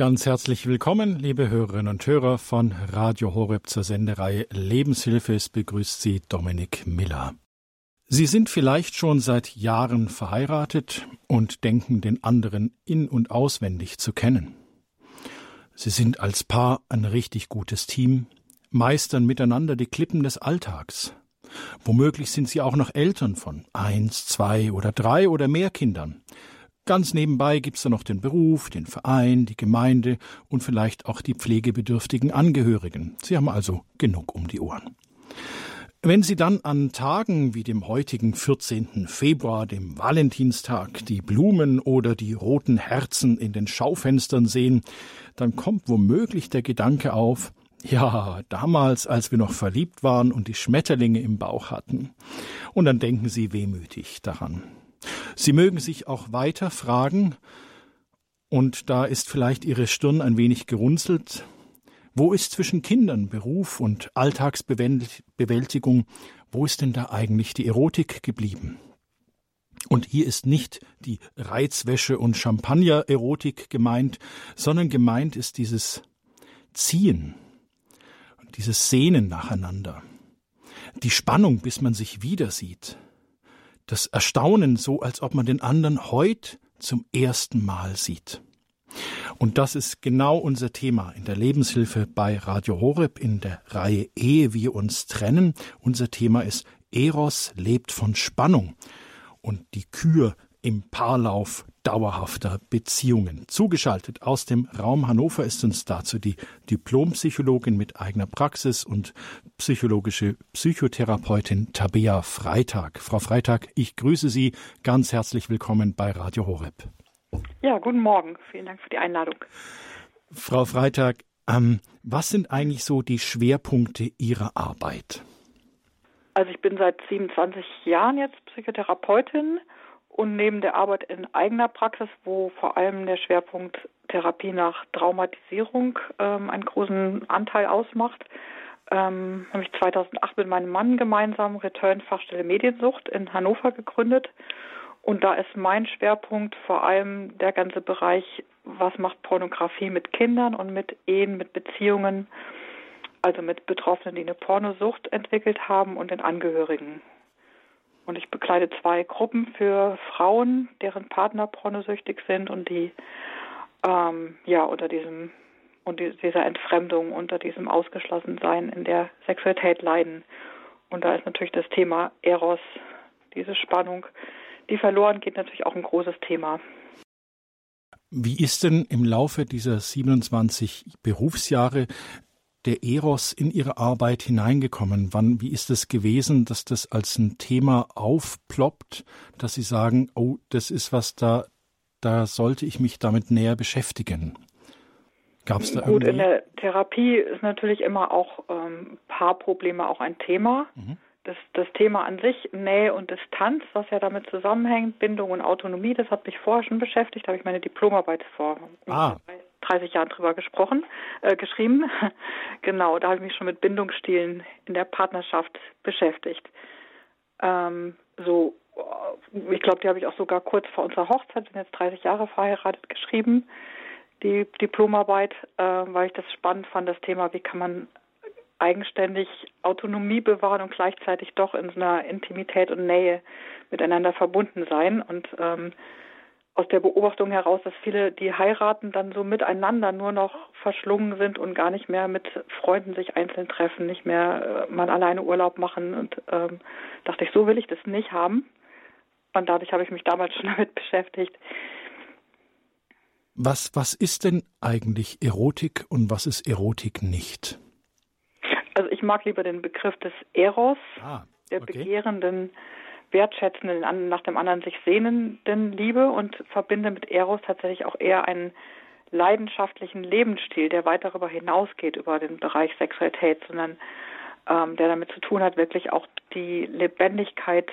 Ganz herzlich willkommen, liebe Hörerinnen und Hörer von Radio Horeb zur Sendereihe Lebenshilfe. Es begrüßt Sie Dominik Miller. Sie sind vielleicht schon seit Jahren verheiratet und denken den anderen in und auswendig zu kennen. Sie sind als Paar ein richtig gutes Team, meistern miteinander die Klippen des Alltags. Womöglich sind Sie auch noch Eltern von eins, zwei oder drei oder mehr Kindern. Ganz nebenbei gibt's da noch den Beruf, den Verein, die Gemeinde und vielleicht auch die pflegebedürftigen Angehörigen. Sie haben also genug um die Ohren. Wenn Sie dann an Tagen wie dem heutigen 14. Februar, dem Valentinstag, die Blumen oder die roten Herzen in den Schaufenstern sehen, dann kommt womöglich der Gedanke auf, ja, damals, als wir noch verliebt waren und die Schmetterlinge im Bauch hatten. Und dann denken Sie wehmütig daran. Sie mögen sich auch weiter fragen, und da ist vielleicht Ihre Stirn ein wenig gerunzelt, wo ist zwischen Kindern, Beruf und Alltagsbewältigung, wo ist denn da eigentlich die Erotik geblieben? Und hier ist nicht die Reizwäsche und Champagner-Erotik gemeint, sondern gemeint ist dieses Ziehen, dieses Sehnen nacheinander, die Spannung, bis man sich wieder sieht, das Erstaunen, so als ob man den anderen heute zum ersten Mal sieht. Und das ist genau unser Thema in der Lebenshilfe bei Radio Horeb in der Reihe Ehe wir uns trennen. Unser Thema ist Eros lebt von Spannung und die Kür im Paarlauf dauerhafter Beziehungen. Zugeschaltet aus dem Raum Hannover ist uns dazu die Diplompsychologin mit eigener Praxis und psychologische Psychotherapeutin Tabea Freitag. Frau Freitag, ich grüße Sie ganz herzlich willkommen bei Radio Horeb. Ja, guten Morgen. Vielen Dank für die Einladung. Frau Freitag, ähm, was sind eigentlich so die Schwerpunkte Ihrer Arbeit? Also ich bin seit 27 Jahren jetzt Psychotherapeutin und neben der Arbeit in eigener Praxis, wo vor allem der Schwerpunkt Therapie nach Traumatisierung ähm, einen großen Anteil ausmacht, ähm, habe ich 2008 mit meinem Mann gemeinsam Return Fachstelle Mediensucht in Hannover gegründet. Und da ist mein Schwerpunkt vor allem der ganze Bereich, was macht Pornografie mit Kindern und mit Ehen, mit Beziehungen, also mit Betroffenen, die eine Pornosucht entwickelt haben und den Angehörigen. Und ich begleite zwei Gruppen für Frauen, deren Partner pornosüchtig sind und die ähm, ja unter diesem und dieser Entfremdung, unter diesem Ausgeschlossensein in der Sexualität leiden. Und da ist natürlich das Thema Eros, diese Spannung, die verloren geht, natürlich auch ein großes Thema. Wie ist denn im Laufe dieser 27 Berufsjahre der Eros in Ihre Arbeit hineingekommen? Wann, wie ist es gewesen, dass das als ein Thema aufploppt, dass Sie sagen, oh, das ist was da, da sollte ich mich damit näher beschäftigen? Gab es da Gut, irgendwie? in der Therapie ist natürlich immer auch ähm, Paarprobleme auch ein Thema. Mhm. Das, das Thema an sich, Nähe und Distanz, was ja damit zusammenhängt, Bindung und Autonomie, das hat mich vorher schon beschäftigt, da habe ich meine Diplomarbeit vor ah. 30 Jahren drüber gesprochen, äh, geschrieben. genau, da habe ich mich schon mit Bindungsstilen in der Partnerschaft beschäftigt. Ähm, so, äh, ich glaube, die habe ich auch sogar kurz vor unserer Hochzeit, bin jetzt 30 Jahre verheiratet, geschrieben, die Diplomarbeit, äh, weil ich das spannend fand, das Thema, wie kann man eigenständig Autonomie bewahren und gleichzeitig doch in so einer Intimität und Nähe miteinander verbunden sein. Und ähm, aus der Beobachtung heraus, dass viele, die heiraten, dann so miteinander nur noch verschlungen sind und gar nicht mehr mit Freunden sich einzeln treffen, nicht mehr äh, mal alleine Urlaub machen. Und ähm, dachte ich, so will ich das nicht haben. Und dadurch habe ich mich damals schon damit beschäftigt. Was, was ist denn eigentlich Erotik und was ist Erotik nicht? Also ich mag lieber den Begriff des Eros, ah, der okay. begehrenden wertschätzenden, nach dem anderen sich sehnenden Liebe und verbinde mit Eros tatsächlich auch eher einen leidenschaftlichen Lebensstil, der weit darüber hinausgeht, über den Bereich Sexualität, sondern ähm, der damit zu tun hat, wirklich auch die Lebendigkeit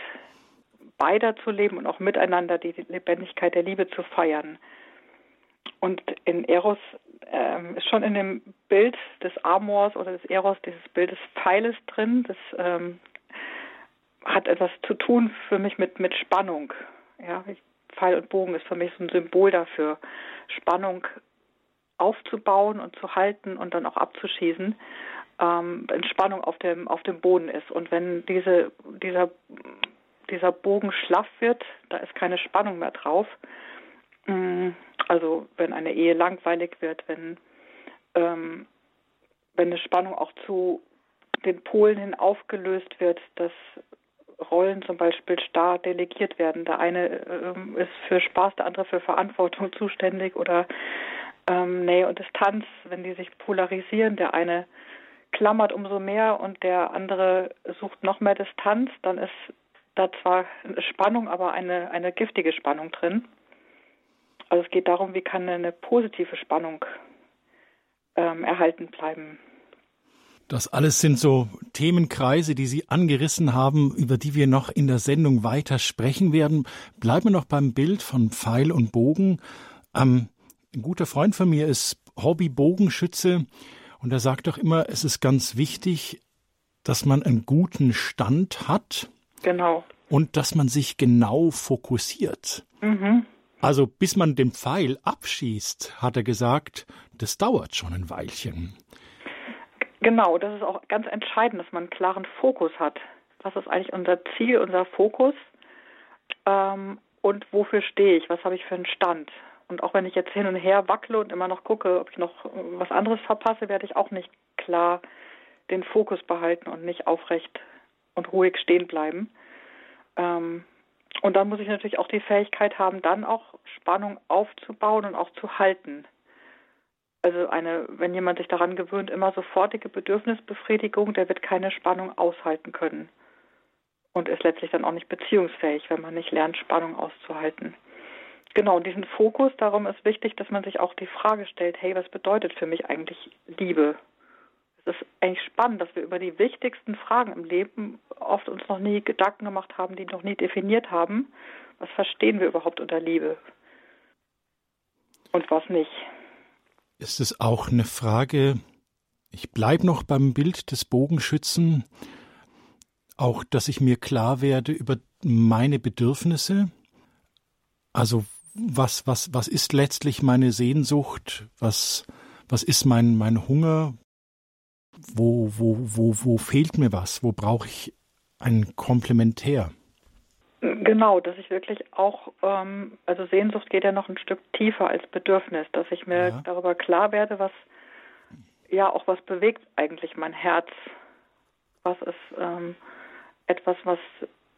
beider zu leben und auch miteinander die Lebendigkeit der Liebe zu feiern. Und in Eros ähm, ist schon in dem Bild des Amors oder des Eros dieses Bild des Pfeiles drin, des ähm, hat etwas zu tun für mich mit, mit Spannung. Ja, Pfeil und Bogen ist für mich so ein Symbol dafür. Spannung aufzubauen und zu halten und dann auch abzuschießen, ähm, wenn Spannung auf dem, auf dem Boden ist. Und wenn diese, dieser, dieser Bogen schlaff wird, da ist keine Spannung mehr drauf. Mm, also wenn eine Ehe langweilig wird, wenn, ähm, wenn eine Spannung auch zu den Polen hin aufgelöst wird, dass Rollen zum Beispiel starr delegiert werden. Der eine ähm, ist für Spaß, der andere für Verantwortung zuständig oder ähm, Nähe und Distanz, wenn die sich polarisieren. Der eine klammert umso mehr und der andere sucht noch mehr Distanz, dann ist da zwar eine Spannung, aber eine, eine giftige Spannung drin. Also es geht darum, wie kann eine positive Spannung ähm, erhalten bleiben. Das alles sind so Themenkreise, die Sie angerissen haben, über die wir noch in der Sendung weiter sprechen werden. Bleiben wir noch beim Bild von Pfeil und Bogen. Ähm, ein guter Freund von mir ist Hobby-Bogenschütze und er sagt doch immer, es ist ganz wichtig, dass man einen guten Stand hat. Genau. Und dass man sich genau fokussiert. Mhm. Also bis man den Pfeil abschießt, hat er gesagt, das dauert schon ein Weilchen. Genau, das ist auch ganz entscheidend, dass man einen klaren Fokus hat. Was ist eigentlich unser Ziel, unser Fokus? Ähm, und wofür stehe ich? Was habe ich für einen Stand? Und auch wenn ich jetzt hin und her wackle und immer noch gucke, ob ich noch was anderes verpasse, werde ich auch nicht klar den Fokus behalten und nicht aufrecht und ruhig stehen bleiben. Ähm, und dann muss ich natürlich auch die Fähigkeit haben, dann auch Spannung aufzubauen und auch zu halten. Also eine, wenn jemand sich daran gewöhnt, immer sofortige Bedürfnisbefriedigung, der wird keine Spannung aushalten können. Und ist letztlich dann auch nicht beziehungsfähig, wenn man nicht lernt, Spannung auszuhalten. Genau, diesen Fokus, darum ist wichtig, dass man sich auch die Frage stellt, hey, was bedeutet für mich eigentlich Liebe? Es ist eigentlich spannend, dass wir über die wichtigsten Fragen im Leben oft uns noch nie Gedanken gemacht haben, die noch nie definiert haben. Was verstehen wir überhaupt unter Liebe? Und was nicht? Ist es auch eine Frage, ich bleibe noch beim Bild des Bogenschützen, auch dass ich mir klar werde über meine Bedürfnisse. Also was, was, was ist letztlich meine Sehnsucht? Was, was ist mein, mein Hunger? Wo, wo, wo, wo fehlt mir was? Wo brauche ich ein Komplementär? Genau, dass ich wirklich auch, ähm, also Sehnsucht geht ja noch ein Stück tiefer als Bedürfnis, dass ich mir ja. darüber klar werde, was, ja, auch was bewegt eigentlich mein Herz. Was ist ähm, etwas, was,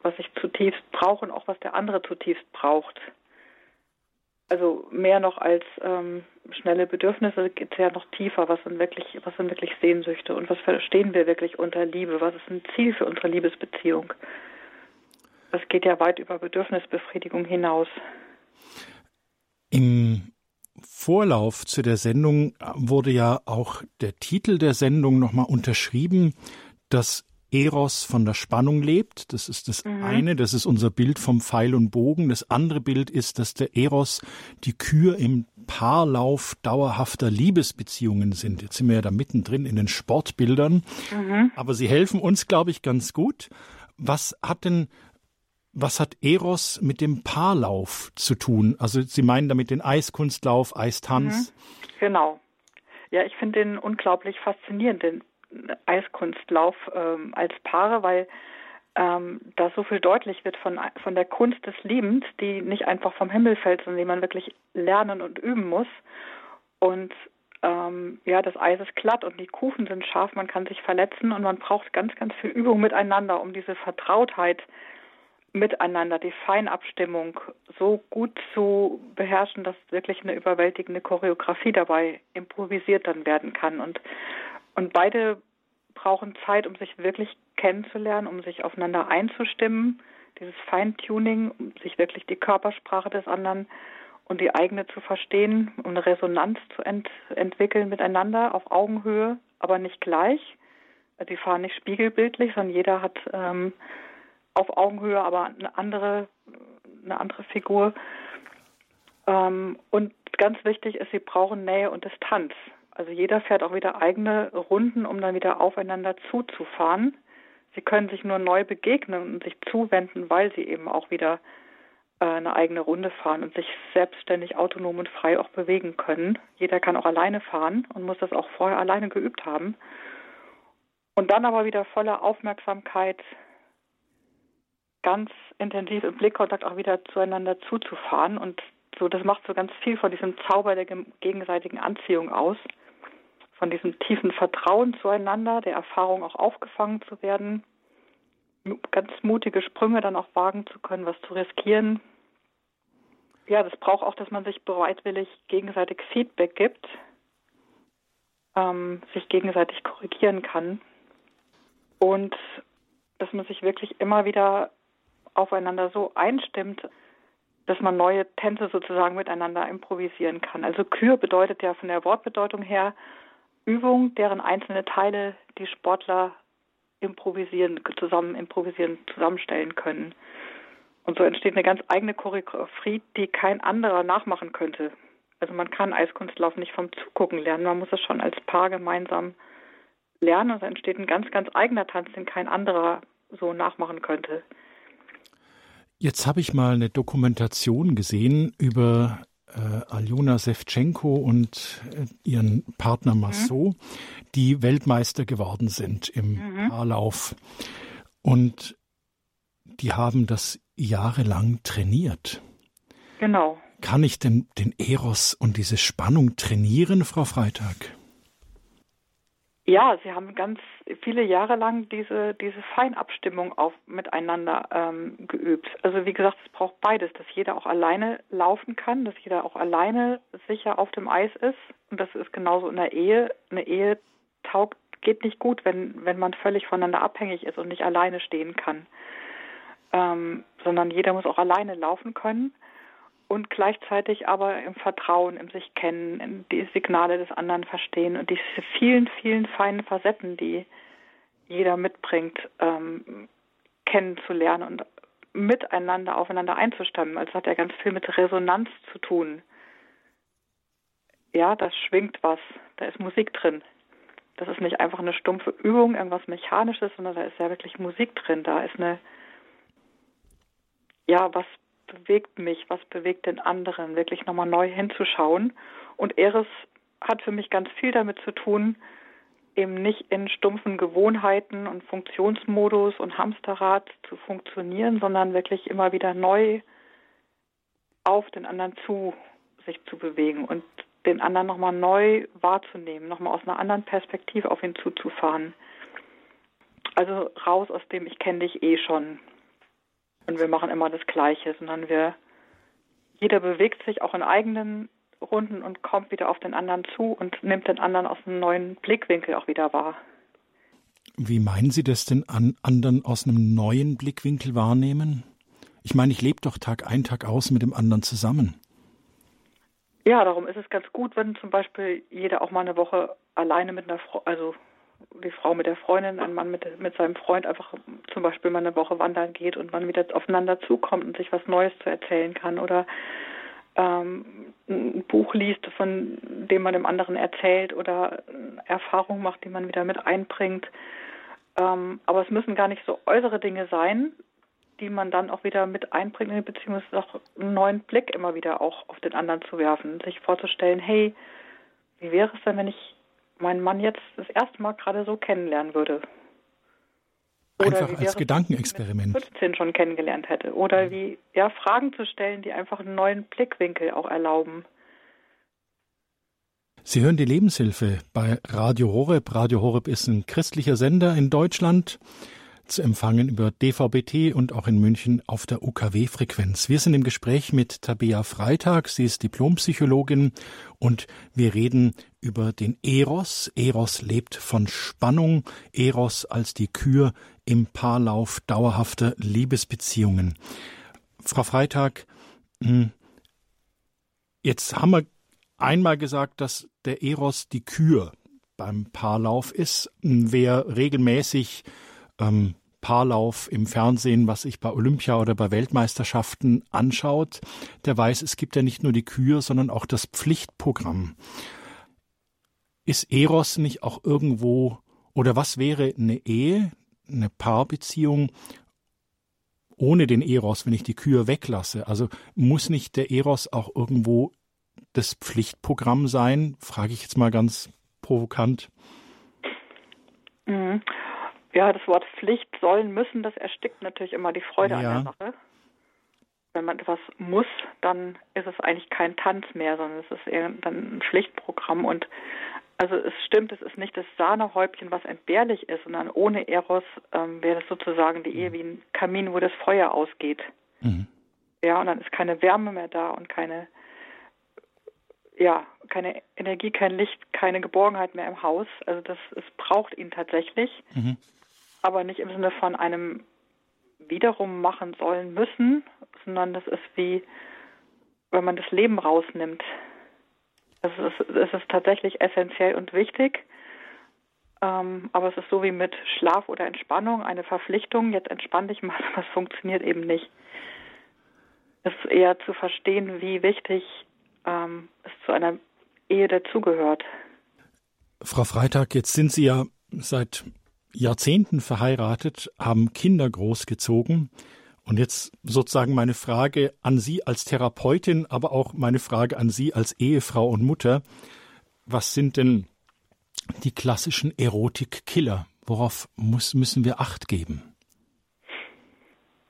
was ich zutiefst brauche und auch was der andere zutiefst braucht. Also mehr noch als ähm, schnelle Bedürfnisse geht es ja noch tiefer. Was sind wirklich, was sind wirklich Sehnsüchte und was verstehen wir wirklich unter Liebe? Was ist ein Ziel für unsere Liebesbeziehung? Das geht ja weit über Bedürfnisbefriedigung hinaus. Im Vorlauf zu der Sendung wurde ja auch der Titel der Sendung nochmal unterschrieben, dass Eros von der Spannung lebt. Das ist das mhm. eine, das ist unser Bild vom Pfeil und Bogen. Das andere Bild ist, dass der Eros die Kür im Paarlauf dauerhafter Liebesbeziehungen sind. Jetzt sind wir ja da mittendrin in den Sportbildern. Mhm. Aber sie helfen uns, glaube ich, ganz gut. Was hat denn was hat Eros mit dem Paarlauf zu tun? Also Sie meinen damit den Eiskunstlauf, Eistanz? Mhm, genau. Ja, ich finde den unglaublich faszinierend, den Eiskunstlauf ähm, als Paare, weil ähm, da so viel deutlich wird von, von der Kunst des Liebens, die nicht einfach vom Himmel fällt, sondern die man wirklich lernen und üben muss. Und ähm, ja, das Eis ist glatt und die Kufen sind scharf, man kann sich verletzen und man braucht ganz, ganz viel Übung miteinander, um diese Vertrautheit miteinander, die Feinabstimmung so gut zu beherrschen, dass wirklich eine überwältigende Choreografie dabei improvisiert dann werden kann. Und, und beide brauchen Zeit, um sich wirklich kennenzulernen, um sich aufeinander einzustimmen, dieses Feintuning, um sich wirklich die Körpersprache des anderen und die eigene zu verstehen, um eine Resonanz zu ent entwickeln miteinander auf Augenhöhe, aber nicht gleich. Die fahren nicht spiegelbildlich, sondern jeder hat ähm, auf Augenhöhe, aber eine andere, eine andere Figur. Ähm, und ganz wichtig ist, sie brauchen Nähe und Distanz. Also jeder fährt auch wieder eigene Runden, um dann wieder aufeinander zuzufahren. Sie können sich nur neu begegnen und sich zuwenden, weil sie eben auch wieder äh, eine eigene Runde fahren und sich selbstständig, autonom und frei auch bewegen können. Jeder kann auch alleine fahren und muss das auch vorher alleine geübt haben. Und dann aber wieder voller Aufmerksamkeit ganz intensiv im Blickkontakt auch wieder zueinander zuzufahren und so, das macht so ganz viel von diesem Zauber der gegenseitigen Anziehung aus, von diesem tiefen Vertrauen zueinander, der Erfahrung auch aufgefangen zu werden, ganz mutige Sprünge dann auch wagen zu können, was zu riskieren. Ja, das braucht auch, dass man sich bereitwillig gegenseitig Feedback gibt, ähm, sich gegenseitig korrigieren kann und dass man sich wirklich immer wieder aufeinander so einstimmt, dass man neue Tänze sozusagen miteinander improvisieren kann. Also Kür bedeutet ja von der Wortbedeutung her Übung, deren einzelne Teile die Sportler improvisieren, zusammen improvisieren, zusammenstellen können. Und so entsteht eine ganz eigene Choreografie, die kein anderer nachmachen könnte. Also man kann Eiskunstlauf nicht vom Zugucken lernen, man muss es schon als Paar gemeinsam lernen und so entsteht ein ganz, ganz eigener Tanz, den kein anderer so nachmachen könnte. Jetzt habe ich mal eine Dokumentation gesehen über äh, Aljona Sevchenko und äh, ihren Partner mhm. Massot, mhm. die Weltmeister geworden sind im mhm. Paarlauf. Und die haben das jahrelang trainiert. Genau. Kann ich denn den Eros und diese Spannung trainieren, Frau Freitag? Ja, sie haben ganz viele Jahre lang diese, diese Feinabstimmung auf, miteinander ähm, geübt. Also wie gesagt, es braucht beides, dass jeder auch alleine laufen kann, dass jeder auch alleine sicher auf dem Eis ist. Und das ist genauso in der Ehe. Eine Ehe taugt, geht nicht gut, wenn, wenn man völlig voneinander abhängig ist und nicht alleine stehen kann. Ähm, sondern jeder muss auch alleine laufen können und gleichzeitig aber im Vertrauen, im sich kennen, die Signale des anderen verstehen und diese vielen, vielen feinen Facetten, die jeder mitbringt, ähm, kennenzulernen und miteinander aufeinander einzustimmen. Also hat ja ganz viel mit Resonanz zu tun. Ja, das schwingt was, da ist Musik drin. Das ist nicht einfach eine stumpfe Übung, irgendwas Mechanisches, sondern da ist ja wirklich Musik drin. Da ist eine, ja, was bewegt mich, was bewegt den anderen, wirklich nochmal neu hinzuschauen. Und Eris hat für mich ganz viel damit zu tun, eben nicht in stumpfen Gewohnheiten und Funktionsmodus und Hamsterrad zu funktionieren, sondern wirklich immer wieder neu auf den anderen zu sich zu bewegen und den anderen nochmal neu wahrzunehmen, nochmal aus einer anderen Perspektive auf ihn zuzufahren. Also raus aus dem Ich kenne dich eh schon und wir machen immer das Gleiche, sondern wir, jeder bewegt sich auch in eigenen Runden und kommt wieder auf den anderen zu und nimmt den anderen aus einem neuen Blickwinkel auch wieder wahr. Wie meinen Sie das denn an anderen aus einem neuen Blickwinkel wahrnehmen? Ich meine, ich lebe doch Tag ein, Tag aus mit dem anderen zusammen. Ja, darum ist es ganz gut, wenn zum Beispiel jeder auch mal eine Woche alleine mit einer Frau, also die Frau mit der Freundin, ein Mann mit, mit seinem Freund einfach zum Beispiel mal eine Woche wandern geht und man wieder aufeinander zukommt und sich was Neues zu erzählen kann oder ähm, ein Buch liest, von dem man dem anderen erzählt oder Erfahrungen macht, die man wieder mit einbringt. Ähm, aber es müssen gar nicht so äußere Dinge sein, die man dann auch wieder mit einbringt in die Beziehung. Es ist auch einen neuen Blick immer wieder auch auf den anderen zu werfen, sich vorzustellen, hey, wie wäre es denn, wenn ich meinen Mann jetzt das erste Mal gerade so kennenlernen würde. Oder einfach als Gedankenexperiment. Wenn 15 schon kennengelernt hätte. Oder mhm. wie, ja, Fragen zu stellen, die einfach einen neuen Blickwinkel auch erlauben. Sie hören die Lebenshilfe bei Radio Horeb. Radio Horeb ist ein christlicher Sender in Deutschland zu empfangen über DVBT und auch in München auf der UKW-Frequenz. Wir sind im Gespräch mit Tabea Freitag. Sie ist Diplompsychologin und wir reden über den Eros. Eros lebt von Spannung. Eros als die Kür im Paarlauf dauerhafter Liebesbeziehungen. Frau Freitag, hm, jetzt haben wir einmal gesagt, dass der Eros die Kür beim Paarlauf ist. Wer regelmäßig ähm, Paarlauf im Fernsehen, was sich bei Olympia oder bei Weltmeisterschaften anschaut, der weiß, es gibt ja nicht nur die Kür, sondern auch das Pflichtprogramm. Ist Eros nicht auch irgendwo, oder was wäre eine Ehe, eine Paarbeziehung ohne den Eros, wenn ich die Kühe weglasse? Also muss nicht der Eros auch irgendwo das Pflichtprogramm sein? Frage ich jetzt mal ganz provokant. Mhm. Ja, das Wort Pflicht, sollen, müssen, das erstickt natürlich immer die Freude ja. an der Sache. Wenn man etwas muss, dann ist es eigentlich kein Tanz mehr, sondern es ist eher dann ein Pflichtprogramm. Und also es stimmt, es ist nicht das Sahnehäubchen, was entbehrlich ist, sondern ohne Eros ähm, wäre das sozusagen die Ehe wie ein Kamin, wo das Feuer ausgeht. Mhm. Ja, und dann ist keine Wärme mehr da und keine, ja, keine Energie, kein Licht, keine Geborgenheit mehr im Haus. Also das, es braucht ihn tatsächlich, mhm. Aber nicht im Sinne von einem wiederum machen sollen müssen, sondern das ist wie, wenn man das Leben rausnimmt. Es ist, es ist tatsächlich essentiell und wichtig. Ähm, aber es ist so wie mit Schlaf oder Entspannung, eine Verpflichtung, jetzt entspann dich mal, aber es funktioniert eben nicht. Es ist eher zu verstehen, wie wichtig ähm, es zu einer Ehe dazugehört. Frau Freitag, jetzt sind Sie ja seit Jahrzehnten verheiratet, haben Kinder großgezogen. Und jetzt sozusagen meine Frage an Sie als Therapeutin, aber auch meine Frage an Sie als Ehefrau und Mutter. Was sind denn die klassischen Erotik-Killer? Worauf muss, müssen wir Acht geben?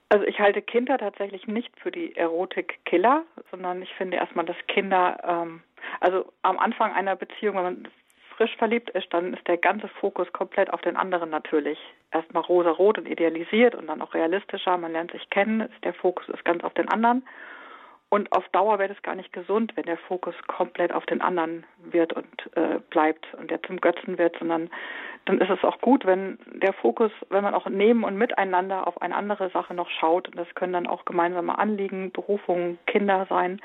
Also ich halte Kinder tatsächlich nicht für die Erotik-Killer, sondern ich finde erstmal, dass Kinder, ähm, also am Anfang einer Beziehung, wenn man frisch verliebt ist, dann ist der ganze Fokus komplett auf den anderen natürlich. Erstmal rosa-rot und idealisiert und dann auch realistischer. Man lernt sich kennen, der Fokus ist ganz auf den anderen. Und auf Dauer wäre es gar nicht gesund, wenn der Fokus komplett auf den anderen wird und äh, bleibt und der zum Götzen wird, sondern dann ist es auch gut, wenn der Fokus, wenn man auch neben und miteinander auf eine andere Sache noch schaut. Und das können dann auch gemeinsame Anliegen, Berufungen, Kinder sein.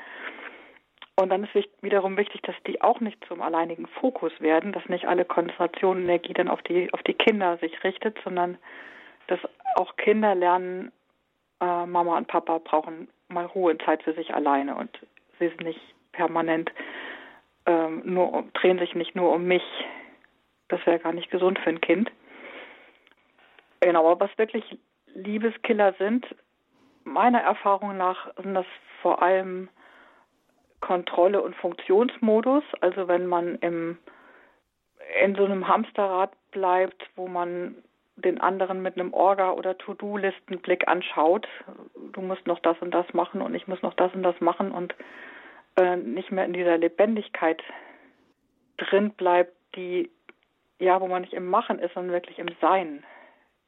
Und dann ist wiederum wichtig, dass die auch nicht zum alleinigen Fokus werden, dass nicht alle Konzentration und Energie dann auf die, auf die Kinder sich richtet, sondern dass auch Kinder lernen, äh, Mama und Papa brauchen mal Ruhe und Zeit für sich alleine und sie sind nicht permanent ähm, nur drehen sich nicht nur um mich. Das wäre gar nicht gesund für ein Kind. Genau, aber was wirklich Liebeskiller sind, meiner Erfahrung nach sind das vor allem Kontrolle und Funktionsmodus. Also wenn man im, in so einem Hamsterrad bleibt, wo man den anderen mit einem Orga- oder To-Do-Listenblick anschaut. Du musst noch das und das machen und ich muss noch das und das machen und äh, nicht mehr in dieser Lebendigkeit drin bleibt, die, ja, wo man nicht im Machen ist, sondern wirklich im Sein,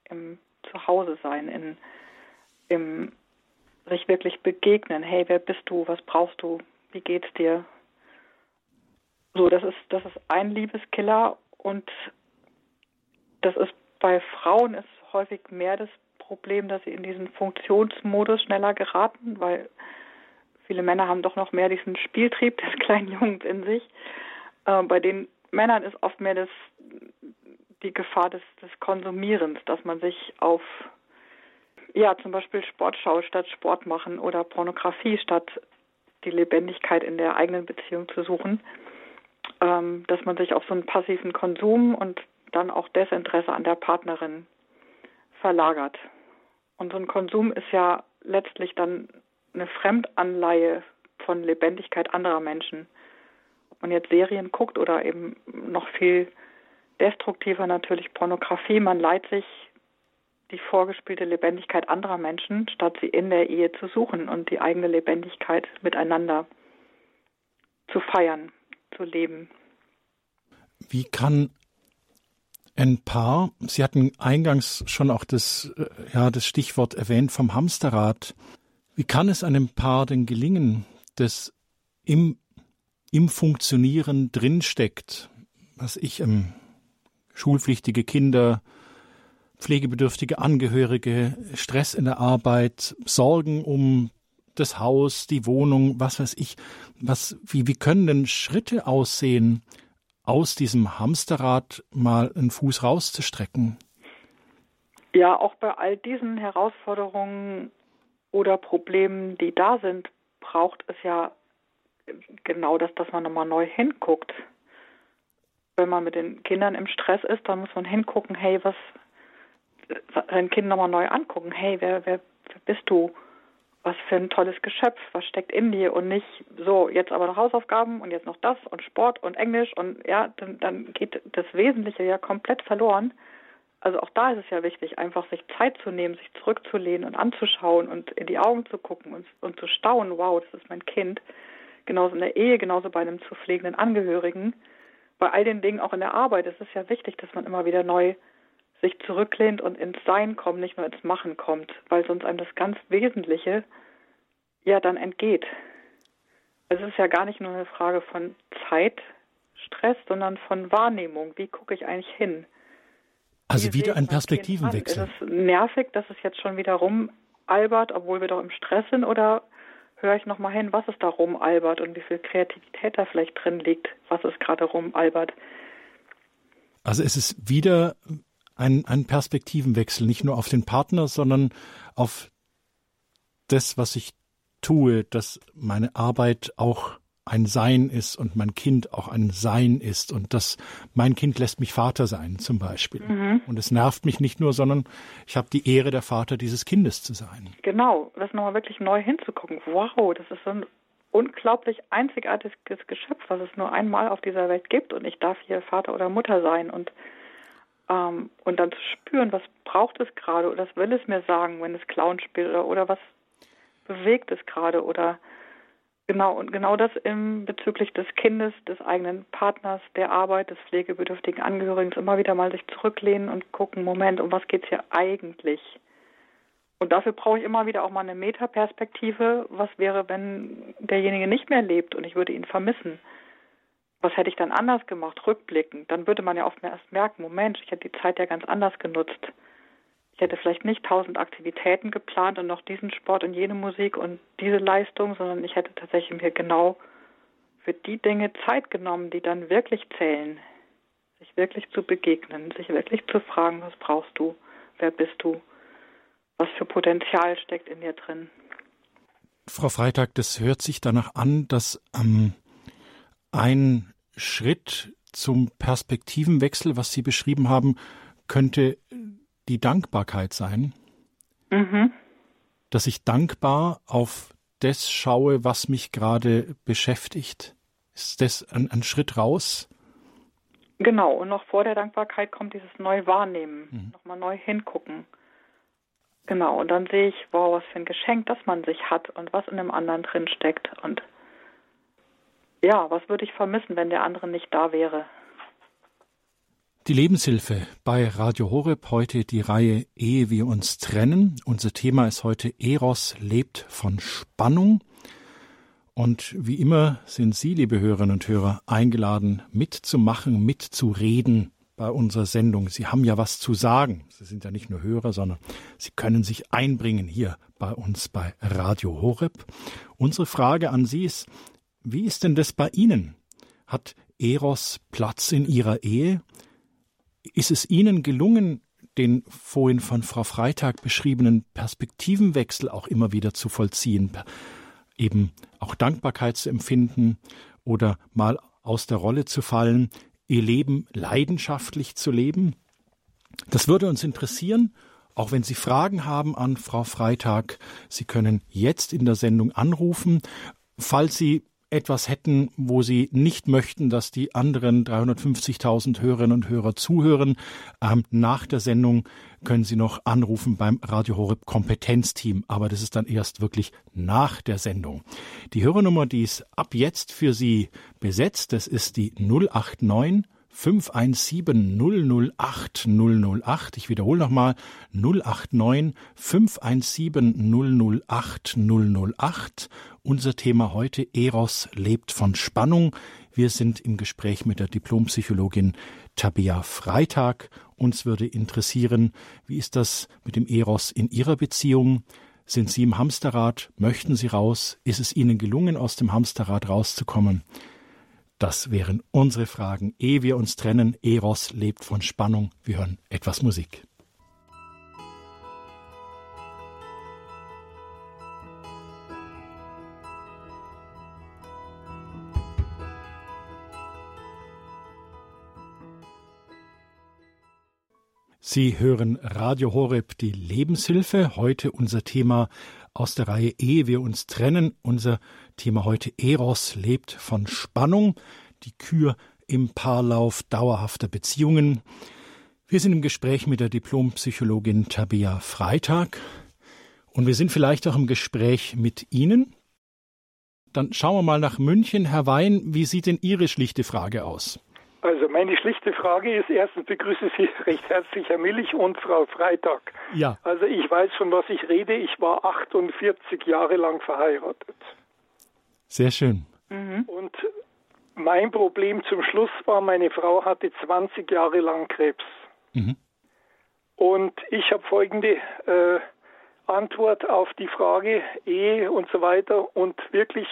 im Zuhause sein, in, im sich wirklich begegnen. Hey, wer bist du? Was brauchst du? Wie geht's dir? So, das ist, das ist ein Liebeskiller und das ist bei Frauen ist häufig mehr das Problem, dass sie in diesen Funktionsmodus schneller geraten, weil viele Männer haben doch noch mehr diesen Spieltrieb des kleinen Jungs in sich. Äh, bei den Männern ist oft mehr das, die Gefahr des, des Konsumierens, dass man sich auf ja, zum Beispiel Sportschau statt Sport machen oder Pornografie statt die Lebendigkeit in der eigenen Beziehung zu suchen, ähm, dass man sich auf so einen passiven Konsum und dann auch Desinteresse an der Partnerin verlagert. Und so ein Konsum ist ja letztlich dann eine Fremdanleihe von Lebendigkeit anderer Menschen. Ob man jetzt Serien guckt oder eben noch viel destruktiver natürlich Pornografie, man leiht sich die vorgespielte Lebendigkeit anderer Menschen, statt sie in der Ehe zu suchen und die eigene Lebendigkeit miteinander zu feiern, zu leben. Wie kann ein Paar, Sie hatten eingangs schon auch das, äh, ja, das Stichwort erwähnt vom Hamsterrad. Wie kann es einem Paar denn gelingen, das im, im Funktionieren drinsteckt, was ich, ähm, schulpflichtige Kinder, pflegebedürftige Angehörige, Stress in der Arbeit, Sorgen um das Haus, die Wohnung, was weiß ich. Was, wie, wie können denn Schritte aussehen, aus diesem Hamsterrad mal einen Fuß rauszustrecken? Ja, auch bei all diesen Herausforderungen oder Problemen, die da sind, braucht es ja genau das, dass man nochmal neu hinguckt. Wenn man mit den Kindern im Stress ist, dann muss man hingucken, hey, was, sein Kind nochmal neu angucken. Hey, wer, wer, wer bist du? Was für ein tolles Geschöpf, was steckt in dir und nicht so, jetzt aber noch Hausaufgaben und jetzt noch das und Sport und Englisch und ja, dann, dann geht das Wesentliche ja komplett verloren. Also auch da ist es ja wichtig, einfach sich Zeit zu nehmen, sich zurückzulehnen und anzuschauen und in die Augen zu gucken und, und zu staunen, wow, das ist mein Kind. Genauso in der Ehe, genauso bei einem zu pflegenden Angehörigen. Bei all den Dingen auch in der Arbeit ist es ja wichtig, dass man immer wieder neu sich zurücklehnt und ins Sein kommt, nicht nur ins Machen kommt, weil sonst einem das ganz Wesentliche ja dann entgeht. Es ist ja gar nicht nur eine Frage von Zeitstress, sondern von Wahrnehmung. Wie gucke ich eigentlich hin? Also wieder ein Perspektivenwechsel. Ist es nervig, dass es jetzt schon wieder rumalbert, obwohl wir doch im Stress sind? Oder höre ich nochmal hin, was es da rumalbert und wie viel Kreativität da vielleicht drin liegt, was es gerade rumalbert? Also es ist wieder ein, ein Perspektivenwechsel, nicht nur auf den Partner, sondern auf das, was ich tue, dass meine Arbeit auch ein Sein ist und mein Kind auch ein Sein ist und dass mein Kind lässt mich Vater sein zum Beispiel. Mhm. Und es nervt mich nicht nur, sondern ich habe die Ehre, der Vater dieses Kindes zu sein. Genau, das nochmal wirklich neu hinzugucken. Wow, das ist so ein unglaublich einzigartiges Geschöpf, was es nur einmal auf dieser Welt gibt und ich darf hier Vater oder Mutter sein und ähm, und dann zu spüren, was braucht es gerade oder was will es mir sagen, wenn es Clown spielt oder, oder was bewegt es gerade oder Genau, und genau das im bezüglich des Kindes, des eigenen Partners, der Arbeit, des pflegebedürftigen Angehörigen, immer wieder mal sich zurücklehnen und gucken, Moment, um was geht's hier eigentlich? Und dafür brauche ich immer wieder auch mal eine Metaperspektive. Was wäre, wenn derjenige nicht mehr lebt und ich würde ihn vermissen? Was hätte ich dann anders gemacht, rückblickend? Dann würde man ja oft erst merken, Moment, ich hätte die Zeit ja ganz anders genutzt. Ich hätte vielleicht nicht tausend Aktivitäten geplant und noch diesen Sport und jene Musik und diese Leistung, sondern ich hätte tatsächlich mir genau für die Dinge Zeit genommen, die dann wirklich zählen. Sich wirklich zu begegnen, sich wirklich zu fragen, was brauchst du, wer bist du, was für Potenzial steckt in dir drin. Frau Freitag, das hört sich danach an, dass ähm, ein Schritt zum Perspektivenwechsel, was Sie beschrieben haben, könnte die Dankbarkeit sein, mhm. dass ich dankbar auf das schaue, was mich gerade beschäftigt. Ist das ein, ein, Schritt raus? Genau, und noch vor der Dankbarkeit kommt dieses Neuwahrnehmen, mhm. nochmal neu hingucken. Genau, und dann sehe ich, wow, was für ein Geschenk, das man sich hat und was in dem anderen drin steckt. Und ja, was würde ich vermissen, wenn der andere nicht da wäre? Die Lebenshilfe bei Radio Horeb heute die Reihe Ehe wir uns trennen. Unser Thema ist heute Eros lebt von Spannung. Und wie immer sind Sie, liebe Hörerinnen und Hörer, eingeladen, mitzumachen, mitzureden bei unserer Sendung. Sie haben ja was zu sagen. Sie sind ja nicht nur Hörer, sondern Sie können sich einbringen hier bei uns bei Radio Horeb. Unsere Frage an Sie ist, wie ist denn das bei Ihnen? Hat Eros Platz in Ihrer Ehe? Ist es Ihnen gelungen, den vorhin von Frau Freitag beschriebenen Perspektivenwechsel auch immer wieder zu vollziehen, eben auch Dankbarkeit zu empfinden oder mal aus der Rolle zu fallen, ihr Leben leidenschaftlich zu leben? Das würde uns interessieren. Auch wenn Sie Fragen haben an Frau Freitag, Sie können jetzt in der Sendung anrufen. Falls Sie etwas hätten, wo sie nicht möchten, dass die anderen 350.000 Hörerinnen und Hörer zuhören. Ähm, nach der Sendung können Sie noch anrufen beim Radio Horeb Kompetenzteam, aber das ist dann erst wirklich nach der Sendung. Die Hörernummer, die ist ab jetzt für Sie besetzt, das ist die 089 517 008 008. Ich wiederhole nochmal 089 517 008 008. Unser Thema heute Eros lebt von Spannung. Wir sind im Gespräch mit der Diplompsychologin Tabea Freitag. Uns würde interessieren, wie ist das mit dem Eros in Ihrer Beziehung? Sind Sie im Hamsterrad? Möchten Sie raus? Ist es Ihnen gelungen, aus dem Hamsterrad rauszukommen? Das wären unsere Fragen, ehe wir uns trennen. Eros lebt von Spannung. Wir hören etwas Musik. Sie hören Radio Horeb, die Lebenshilfe. Heute unser Thema aus der Reihe Ehe wir uns trennen. Unser Thema heute Eros lebt von Spannung, die Kür im Paarlauf dauerhafter Beziehungen. Wir sind im Gespräch mit der Diplompsychologin Tabea Freitag und wir sind vielleicht auch im Gespräch mit Ihnen. Dann schauen wir mal nach München. Herr Wein, wie sieht denn Ihre schlichte Frage aus? Also meine schlichte Frage ist erstens begrüße Sie recht herzlich Herr Millich und Frau Freitag. Ja. Also ich weiß von was ich rede. Ich war 48 Jahre lang verheiratet. Sehr schön. Mhm. Und mein Problem zum Schluss war, meine Frau hatte 20 Jahre lang Krebs. Mhm. Und ich habe folgende äh, Antwort auf die Frage Ehe und so weiter und wirklich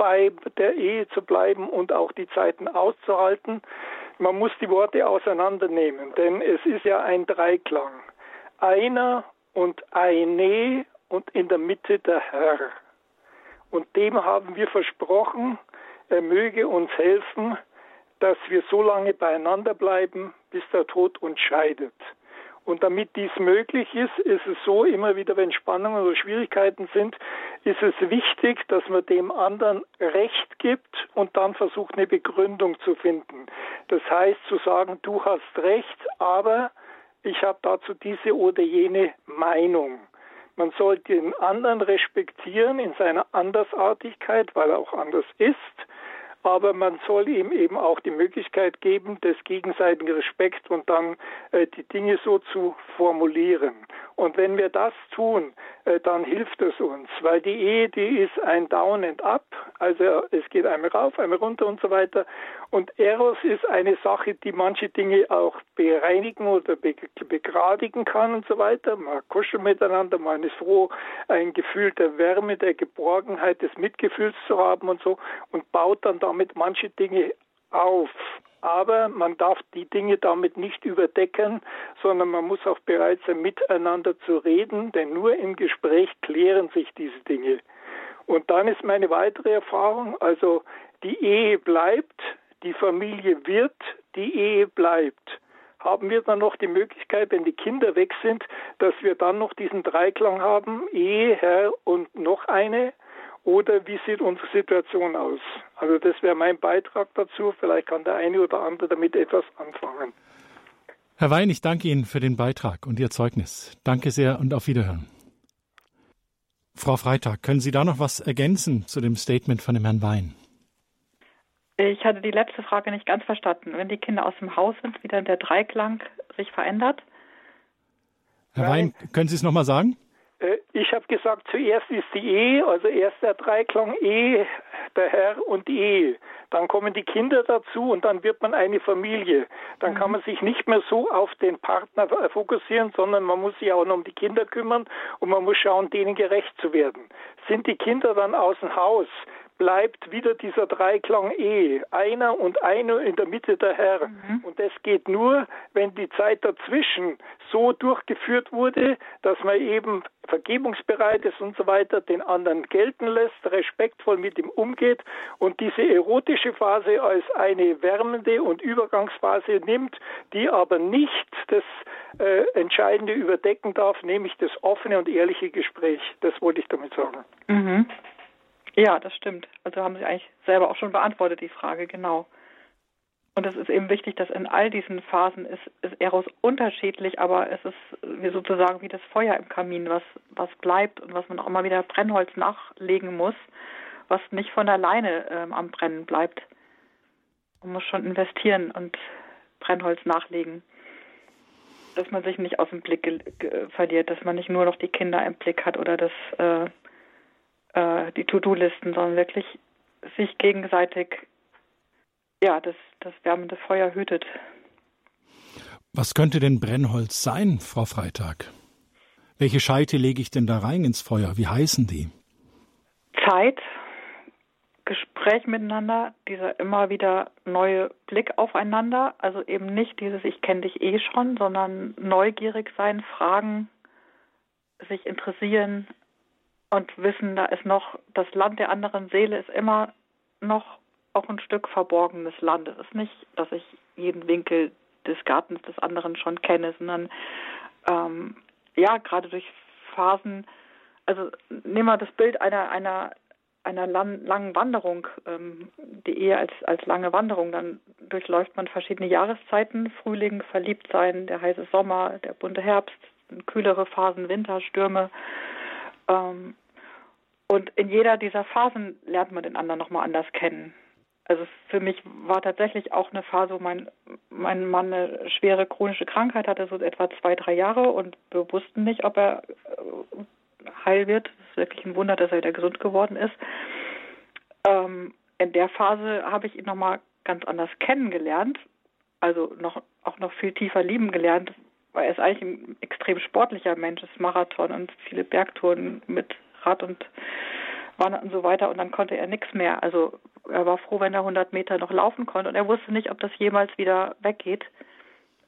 bei der Ehe zu bleiben und auch die Zeiten auszuhalten. Man muss die Worte auseinandernehmen, denn es ist ja ein Dreiklang. Einer und eine und in der Mitte der Herr. Und dem haben wir versprochen, er möge uns helfen, dass wir so lange beieinander bleiben, bis der Tod uns scheidet. Und damit dies möglich ist, ist es so, immer wieder, wenn Spannungen oder Schwierigkeiten sind, ist es wichtig, dass man dem anderen Recht gibt und dann versucht, eine Begründung zu finden. Das heißt, zu sagen, du hast Recht, aber ich habe dazu diese oder jene Meinung. Man soll den anderen respektieren in seiner Andersartigkeit, weil er auch anders ist aber man soll ihm eben auch die Möglichkeit geben, des gegenseitigen Respekt und dann äh, die Dinge so zu formulieren. Und wenn wir das tun, äh, dann hilft es uns, weil die Ehe, die ist ein Down and Up, also es geht einmal rauf, einmal runter und so weiter. Und Eros ist eine Sache, die manche Dinge auch bereinigen oder begradigen kann und so weiter. Man kuschelt miteinander, man ist froh, ein Gefühl der Wärme, der Geborgenheit, des Mitgefühls zu haben und so und baut dann damit manche Dinge auf. Aber man darf die Dinge damit nicht überdecken, sondern man muss auch bereit sein, miteinander zu reden, denn nur im Gespräch klären sich diese Dinge. Und dann ist meine weitere Erfahrung, also die Ehe bleibt, die Familie wird, die Ehe bleibt. Haben wir dann noch die Möglichkeit, wenn die Kinder weg sind, dass wir dann noch diesen Dreiklang haben, Ehe, Herr und noch eine? Oder wie sieht unsere Situation aus? Also das wäre mein Beitrag dazu. Vielleicht kann der eine oder andere damit etwas anfangen. Herr Wein, ich danke Ihnen für den Beitrag und Ihr Zeugnis. Danke sehr und auf Wiederhören. Frau Freitag, können Sie da noch was ergänzen zu dem Statement von dem Herrn Wein? Ich hatte die letzte Frage nicht ganz verstanden. Wenn die Kinder aus dem Haus sind, wie dann der Dreiklang sich verändert? Herr. Wein, können Sie es nochmal sagen? Äh, ich habe gesagt, zuerst ist die Ehe, also erst der Dreiklang Ehe, der Herr und die Ehe. Dann kommen die Kinder dazu und dann wird man eine Familie. Dann kann mhm. man sich nicht mehr so auf den Partner fokussieren, sondern man muss sich auch noch um die Kinder kümmern und man muss schauen, denen gerecht zu werden. Sind die Kinder dann aus dem Haus, bleibt wieder dieser Dreiklang Ehe. Einer und eine in der Mitte der Herr. Mhm. Und das geht nur, wenn die Zeit dazwischen so durchgeführt wurde, dass man eben vergebungsbereit ist und so weiter, den anderen gelten lässt, respektvoll mit ihm umgeht und diese erotische Phase als eine wärmende und Übergangsphase nimmt, die aber nicht das äh, Entscheidende überdecken darf, nämlich das offene und ehrliche Gespräch. Das wollte ich damit sagen. Mhm. Ja, das stimmt. Also haben Sie eigentlich selber auch schon beantwortet, die Frage, genau. Und es ist eben wichtig, dass in all diesen Phasen ist, ist Eros unterschiedlich, aber es ist wie sozusagen wie das Feuer im Kamin, was, was bleibt und was man auch immer wieder Brennholz nachlegen muss, was nicht von alleine ähm, am Brennen bleibt. Man muss schon investieren und Brennholz nachlegen. Dass man sich nicht aus dem Blick verliert, dass man nicht nur noch die Kinder im Blick hat oder das äh, äh, die To-Do-Listen, sondern wirklich sich gegenseitig ja, das, das wärmende Feuer hütet. Was könnte denn Brennholz sein, Frau Freitag? Welche Scheite lege ich denn da rein ins Feuer? Wie heißen die? Zeit, Gespräch miteinander, dieser immer wieder neue Blick aufeinander, also eben nicht dieses Ich kenne dich eh schon, sondern neugierig sein, fragen, sich interessieren, und wissen, da ist noch, das Land der anderen Seele ist immer noch auch ein Stück verborgenes Land. Es ist nicht, dass ich jeden Winkel des Gartens des anderen schon kenne, sondern ähm, ja, gerade durch Phasen, also nehmen wir das Bild einer, einer, einer lang, langen Wanderung, ähm, die Ehe als, als lange Wanderung, dann durchläuft man verschiedene Jahreszeiten, Frühling, Verliebtsein, der heiße Sommer, der bunte Herbst, kühlere Phasen, Winter, Stürme. Ähm, und in jeder dieser Phasen lernt man den anderen nochmal anders kennen. Also für mich war tatsächlich auch eine Phase, wo mein, mein Mann eine schwere chronische Krankheit hatte, so etwa zwei, drei Jahre und wir wussten nicht, ob er äh, heil wird. Es ist wirklich ein Wunder, dass er wieder gesund geworden ist. Ähm, in der Phase habe ich ihn nochmal ganz anders kennengelernt, also noch auch noch viel tiefer lieben gelernt, weil er ist eigentlich ein extrem sportlicher Mensch, ist Marathon und viele Bergtouren mit Rad und Wandern und so weiter und dann konnte er nichts mehr. Also er war froh, wenn er 100 Meter noch laufen konnte und er wusste nicht, ob das jemals wieder weggeht,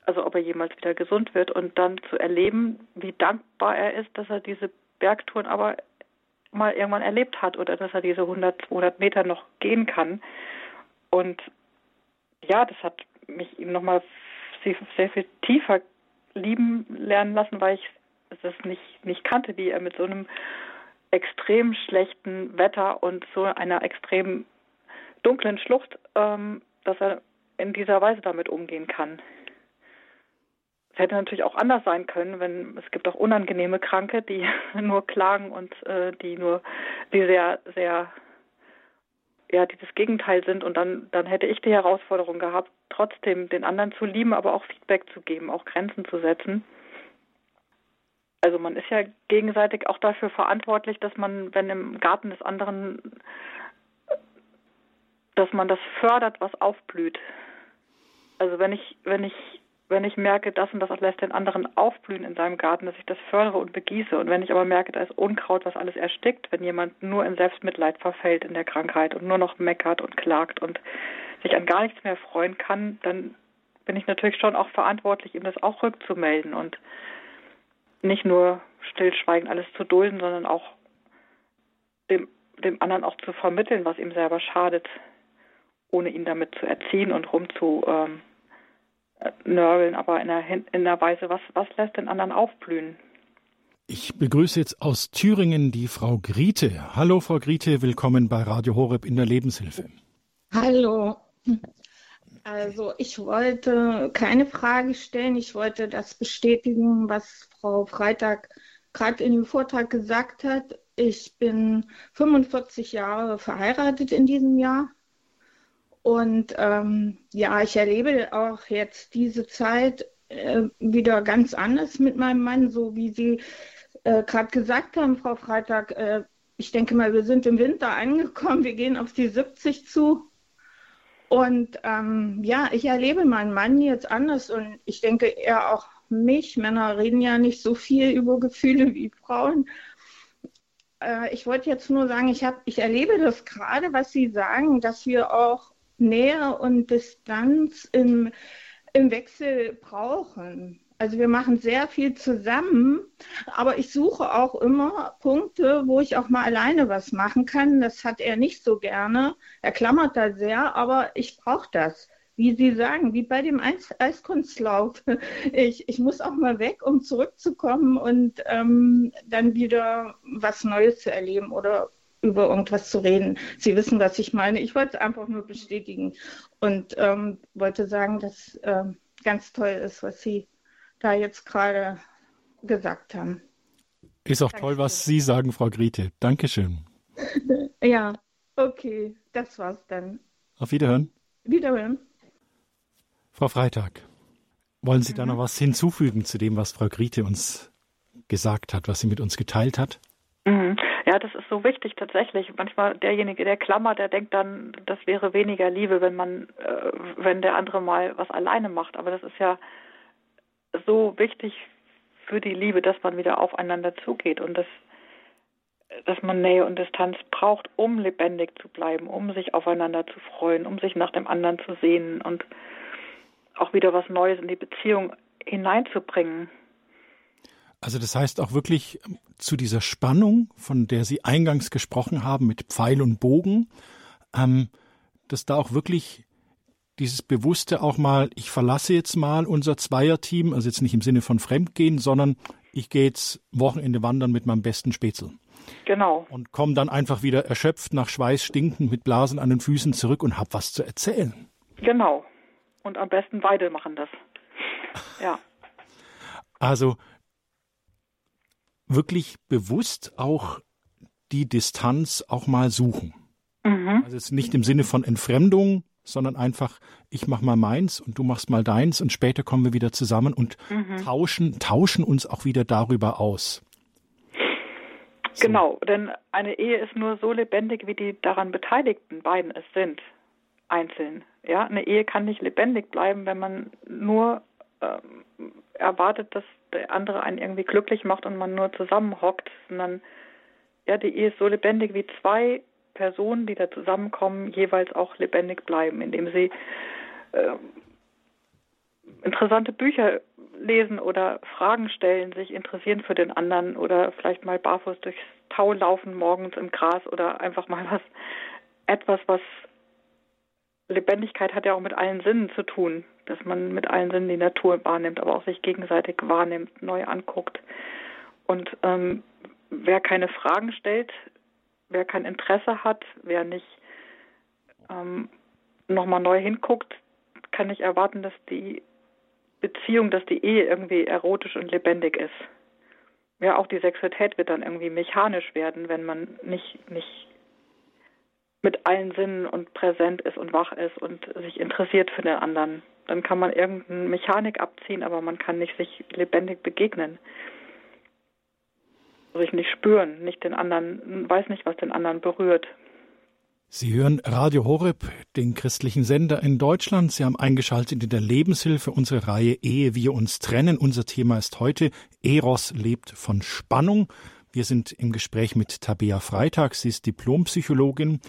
also ob er jemals wieder gesund wird und dann zu erleben, wie dankbar er ist, dass er diese Bergtouren aber mal irgendwann erlebt hat oder dass er diese 100, 200 Meter noch gehen kann. Und ja, das hat mich ihm nochmal sehr, sehr viel tiefer lieben lernen lassen, weil ich das nicht, nicht kannte, wie er mit so einem extrem schlechten Wetter und so einer extrem dunklen Schlucht, ähm, dass er in dieser Weise damit umgehen kann. Es hätte natürlich auch anders sein können, wenn es gibt auch unangenehme Kranke, die nur klagen und äh, die nur, die sehr, sehr, ja, die das Gegenteil sind und dann, dann hätte ich die Herausforderung gehabt, trotzdem den anderen zu lieben, aber auch Feedback zu geben, auch Grenzen zu setzen. Also man ist ja gegenseitig auch dafür verantwortlich, dass man, wenn im Garten des anderen, dass man das fördert, was aufblüht. Also wenn ich, wenn ich, wenn ich merke, das und das lässt den anderen aufblühen in seinem Garten, dass ich das fördere und begieße. Und wenn ich aber merke, da ist Unkraut, was alles erstickt, wenn jemand nur in Selbstmitleid verfällt in der Krankheit und nur noch meckert und klagt und sich an gar nichts mehr freuen kann, dann bin ich natürlich schon auch verantwortlich, ihm das auch rückzumelden und nicht nur stillschweigend alles zu dulden, sondern auch dem, dem anderen auch zu vermitteln, was ihm selber schadet, ohne ihn damit zu erziehen und rumzu ähm, nörgeln, aber in der, in der Weise, was, was lässt den anderen aufblühen? Ich begrüße jetzt aus Thüringen die Frau Griete. Hallo, Frau Griete, willkommen bei Radio Horeb in der Lebenshilfe. Hallo. Also ich wollte keine Frage stellen, ich wollte das bestätigen, was Frau Freitag gerade in dem Vortrag gesagt hat. Ich bin 45 Jahre verheiratet in diesem Jahr. Und ähm, ja, ich erlebe auch jetzt diese Zeit äh, wieder ganz anders mit meinem Mann, so wie Sie äh, gerade gesagt haben, Frau Freitag. Äh, ich denke mal, wir sind im Winter angekommen, wir gehen auf die 70 zu. Und ähm, ja, ich erlebe meinen Mann jetzt anders und ich denke, er auch mich. Männer reden ja nicht so viel über Gefühle wie Frauen. Äh, ich wollte jetzt nur sagen, ich, hab, ich erlebe das gerade, was Sie sagen, dass wir auch Nähe und Distanz im, im Wechsel brauchen. Also wir machen sehr viel zusammen, aber ich suche auch immer Punkte, wo ich auch mal alleine was machen kann. Das hat er nicht so gerne. Er klammert da sehr, aber ich brauche das. Wie Sie sagen, wie bei dem Eis Eiskunstlauf. Ich, ich muss auch mal weg, um zurückzukommen und ähm, dann wieder was Neues zu erleben oder über irgendwas zu reden. Sie wissen, was ich meine. Ich wollte es einfach nur bestätigen und ähm, wollte sagen, dass äh, ganz toll ist, was Sie da jetzt gerade gesagt haben. Ist auch Dankeschön. toll, was Sie sagen, Frau Griete. Dankeschön. ja, okay, das war's dann. Auf Wiederhören. Wiederhören. Frau Freitag, wollen Sie mhm. da noch was hinzufügen zu dem, was Frau Griete uns gesagt hat, was sie mit uns geteilt hat? Mhm. Ja, das ist so wichtig tatsächlich. Manchmal derjenige, der klammert, der denkt dann, das wäre weniger Liebe, wenn man, äh, wenn der andere mal was alleine macht. Aber das ist ja so wichtig für die Liebe, dass man wieder aufeinander zugeht und dass, dass man Nähe und Distanz braucht, um lebendig zu bleiben, um sich aufeinander zu freuen, um sich nach dem anderen zu sehnen und auch wieder was Neues in die Beziehung hineinzubringen. Also das heißt auch wirklich zu dieser Spannung, von der Sie eingangs gesprochen haben, mit Pfeil und Bogen, ähm, dass da auch wirklich dieses bewusste auch mal, ich verlasse jetzt mal unser Zweierteam, also jetzt nicht im Sinne von Fremdgehen, sondern ich gehe jetzt Wochenende wandern mit meinem besten Spätzl. Genau. Und komme dann einfach wieder erschöpft, nach Schweiß stinkend, mit Blasen an den Füßen zurück und habe was zu erzählen. Genau. Und am besten beide machen das. Ja. Also wirklich bewusst auch die Distanz auch mal suchen. Mhm. Also jetzt nicht im Sinne von Entfremdung, sondern einfach, ich mach mal meins und du machst mal deins und später kommen wir wieder zusammen und mhm. tauschen, tauschen uns auch wieder darüber aus. So. Genau, denn eine Ehe ist nur so lebendig, wie die daran beteiligten beiden es sind, einzeln. Ja, eine Ehe kann nicht lebendig bleiben, wenn man nur ähm, erwartet, dass der andere einen irgendwie glücklich macht und man nur zusammenhockt, sondern ja, die Ehe ist so lebendig, wie zwei Personen, die da zusammenkommen, jeweils auch lebendig bleiben, indem sie äh, interessante Bücher lesen oder Fragen stellen, sich interessieren für den anderen oder vielleicht mal barfuß durchs Tau laufen morgens im Gras oder einfach mal was, etwas, was Lebendigkeit hat ja auch mit allen Sinnen zu tun, dass man mit allen Sinnen die Natur wahrnimmt, aber auch sich gegenseitig wahrnimmt, neu anguckt. Und ähm, wer keine Fragen stellt, wer kein Interesse hat, wer nicht ähm, nochmal neu hinguckt, kann nicht erwarten, dass die Beziehung, dass die Ehe irgendwie erotisch und lebendig ist. Ja, auch die Sexualität wird dann irgendwie mechanisch werden, wenn man nicht, nicht mit allen Sinnen und präsent ist und wach ist und sich interessiert für den anderen. Dann kann man irgendeine Mechanik abziehen, aber man kann nicht sich lebendig begegnen sich nicht spüren, nicht den anderen, weiß nicht, was den anderen berührt. Sie hören Radio Horeb, den christlichen Sender in Deutschland. Sie haben eingeschaltet in der Lebenshilfe unsere Reihe Ehe wir uns trennen. Unser Thema ist heute Eros lebt von Spannung. Wir sind im Gespräch mit Tabea Freitag. Sie ist Diplompsychologin.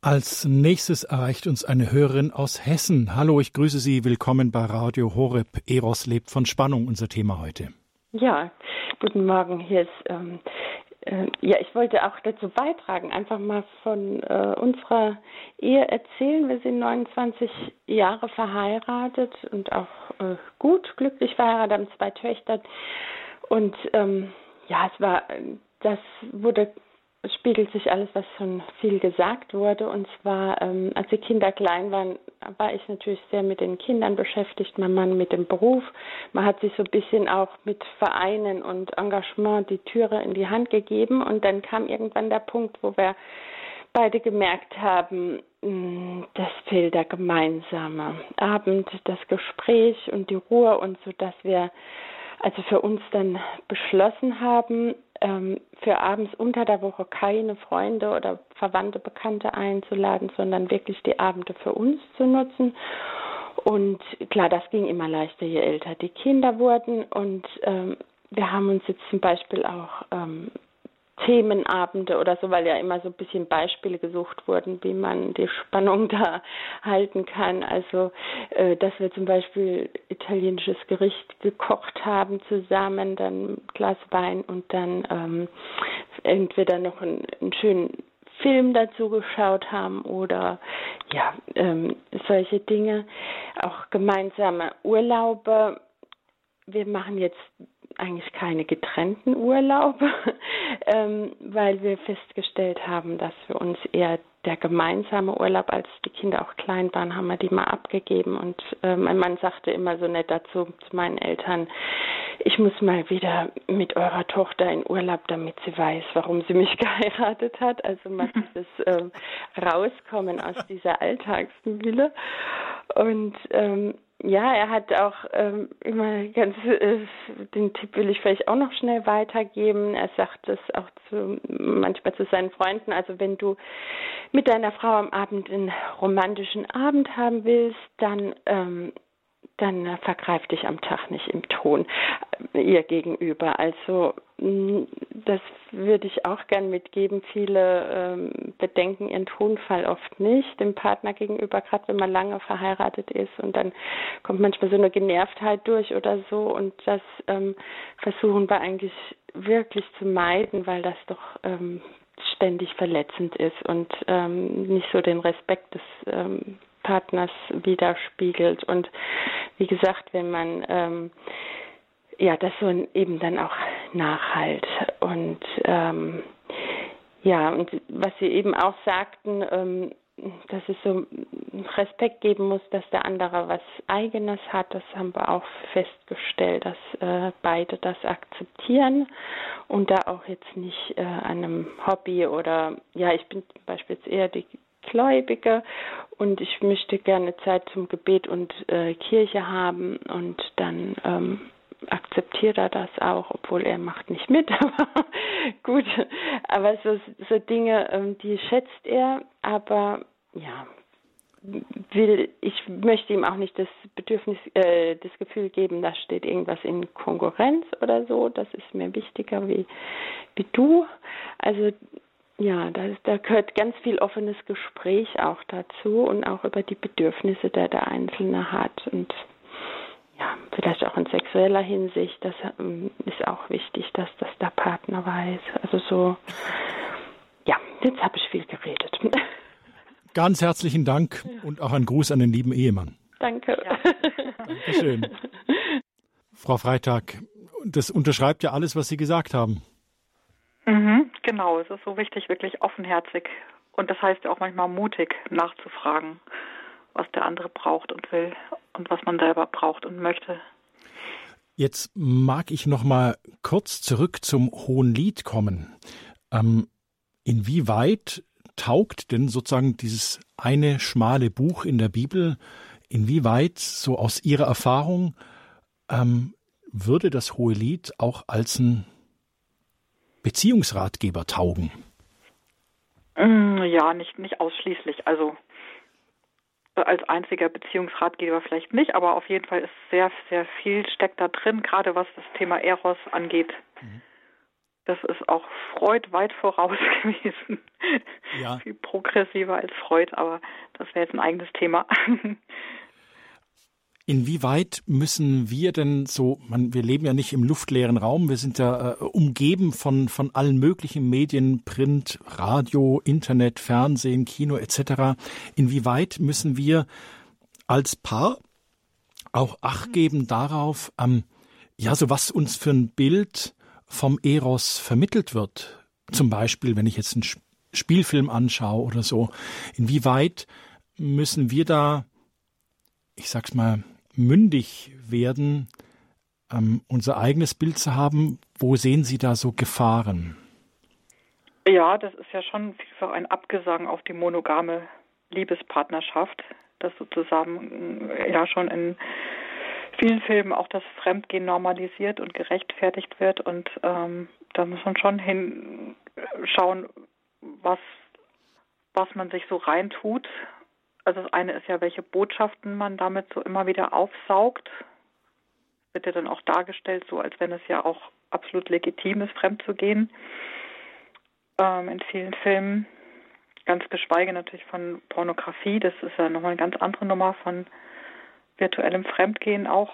Als nächstes erreicht uns eine Hörerin aus Hessen. Hallo, ich grüße Sie. Willkommen bei Radio Horeb. Eros lebt von Spannung, unser Thema heute. Ja, Guten Morgen, hier ist, ähm, äh, ja, ich wollte auch dazu beitragen, einfach mal von äh, unserer Ehe erzählen. Wir sind 29 Jahre verheiratet und auch äh, gut, glücklich verheiratet, haben zwei Töchter. Und ähm, ja, es war, das wurde spiegelt sich alles, was schon viel gesagt wurde. Und zwar, ähm, als die Kinder klein waren, war ich natürlich sehr mit den Kindern beschäftigt, mein Mann mit dem Beruf. Man hat sich so ein bisschen auch mit Vereinen und Engagement die Türe in die Hand gegeben. Und dann kam irgendwann der Punkt, wo wir beide gemerkt haben, hm, das fehlt der gemeinsame Abend, das Gespräch und die Ruhe und so, dass wir also für uns dann beschlossen haben, ähm, für abends unter der Woche keine Freunde oder Verwandte, Bekannte einzuladen, sondern wirklich die Abende für uns zu nutzen. Und klar, das ging immer leichter, je älter die Kinder wurden. Und ähm, wir haben uns jetzt zum Beispiel auch ähm, Themenabende oder so, weil ja immer so ein bisschen Beispiele gesucht wurden, wie man die Spannung da halten kann. Also, äh, dass wir zum Beispiel italienisches Gericht gekocht haben zusammen, dann ein Glas Wein und dann ähm, entweder noch einen, einen schönen Film dazu geschaut haben oder ja, ähm, solche Dinge. Auch gemeinsame Urlaube. Wir machen jetzt eigentlich keine getrennten Urlaube, ähm, weil wir festgestellt haben, dass für uns eher der gemeinsame Urlaub, als die Kinder auch klein waren, haben wir die mal abgegeben. Und äh, mein Mann sagte immer so nett dazu zu meinen Eltern, ich muss mal wieder mit eurer Tochter in Urlaub, damit sie weiß, warum sie mich geheiratet hat. Also mal dieses äh, Rauskommen aus dieser Alltagsmühle. Und ähm, ja, er hat auch ähm, immer ganz, äh, den Tipp will ich vielleicht auch noch schnell weitergeben. Er sagt es auch zu, manchmal zu seinen Freunden. Also wenn du mit deiner Frau am Abend einen romantischen Abend haben willst, dann ähm, dann vergreif dich am Tag nicht im Ton äh, ihr gegenüber. Also mm, das würde ich auch gern mitgeben. Viele ähm, bedenken ihren Tonfall oft nicht dem Partner gegenüber, gerade wenn man lange verheiratet ist und dann kommt manchmal so eine Genervtheit durch oder so und das ähm, versuchen wir eigentlich wirklich zu meiden, weil das doch ähm, ständig verletzend ist und ähm, nicht so den Respekt des ähm, Partners widerspiegelt. Und wie gesagt, wenn man ähm, ja das so eben dann auch nachhalt und ähm, ja, und was Sie eben auch sagten, ähm, dass es so Respekt geben muss, dass der andere was Eigenes hat. Das haben wir auch festgestellt, dass äh, beide das akzeptieren und da auch jetzt nicht äh, einem Hobby oder ja, ich bin zum Beispiel jetzt eher die Gläubige und ich möchte gerne Zeit zum Gebet und äh, Kirche haben und dann ähm, akzeptiert er das auch, obwohl er macht nicht mit, aber gut. Aber so, so Dinge, ähm, die schätzt er, aber ja, will, ich möchte ihm auch nicht das Bedürfnis, äh, das Gefühl geben, da steht irgendwas in Konkurrenz oder so. Das ist mir wichtiger wie, wie du. Also ja, da, da gehört ganz viel offenes Gespräch auch dazu und auch über die Bedürfnisse, der der Einzelne hat. Und ja, vielleicht auch in sexueller Hinsicht, das ähm, ist auch wichtig, dass das der Partner weiß. Also so, ja, jetzt habe ich viel geredet. Ganz herzlichen Dank und auch ein Gruß an den lieben Ehemann. Danke. Ja. Dankeschön. Frau Freitag, das unterschreibt ja alles, was Sie gesagt haben. Mhm, genau, es ist so wichtig, wirklich offenherzig. Und das heißt ja auch manchmal mutig nachzufragen, was der andere braucht und will und was man selber braucht und möchte. Jetzt mag ich noch mal kurz zurück zum Hohen Lied kommen. Ähm, inwieweit taugt denn sozusagen dieses eine schmale Buch in der Bibel, inwieweit so aus Ihrer Erfahrung ähm, würde das Hohe Lied auch als ein Beziehungsratgeber taugen? Mm, ja, nicht, nicht ausschließlich. Also äh, als einziger Beziehungsratgeber vielleicht nicht, aber auf jeden Fall ist sehr, sehr viel steckt da drin, gerade was das Thema Eros angeht. Mhm. Das ist auch Freud weit voraus gewesen. Ja. Viel progressiver als Freud, aber das wäre jetzt ein eigenes Thema. Inwieweit müssen wir denn so, man, wir leben ja nicht im luftleeren Raum, wir sind ja äh, umgeben von, von allen möglichen Medien, Print, Radio, Internet, Fernsehen, Kino etc. Inwieweit müssen wir als Paar auch Acht geben darauf, ähm, ja, so was uns für ein Bild vom Eros vermittelt wird. Zum Beispiel, wenn ich jetzt einen Spielfilm anschaue oder so. Inwieweit müssen wir da, ich sag's mal, mündig werden, ähm, unser eigenes Bild zu haben? Wo sehen Sie da so Gefahren? Ja, das ist ja schon vielfach ein Abgesang auf die monogame Liebespartnerschaft, das sozusagen ja schon in vielen Filmen auch das Fremdgehen normalisiert und gerechtfertigt wird. Und ähm, da muss man schon hinschauen, was, was man sich so reintut. Also das eine ist ja, welche Botschaften man damit so immer wieder aufsaugt. Wird ja dann auch dargestellt, so als wenn es ja auch absolut legitim ist, fremd zu gehen. Ähm, in vielen Filmen. Ganz geschweige natürlich von Pornografie. Das ist ja nochmal eine ganz andere Nummer von virtuellem Fremdgehen auch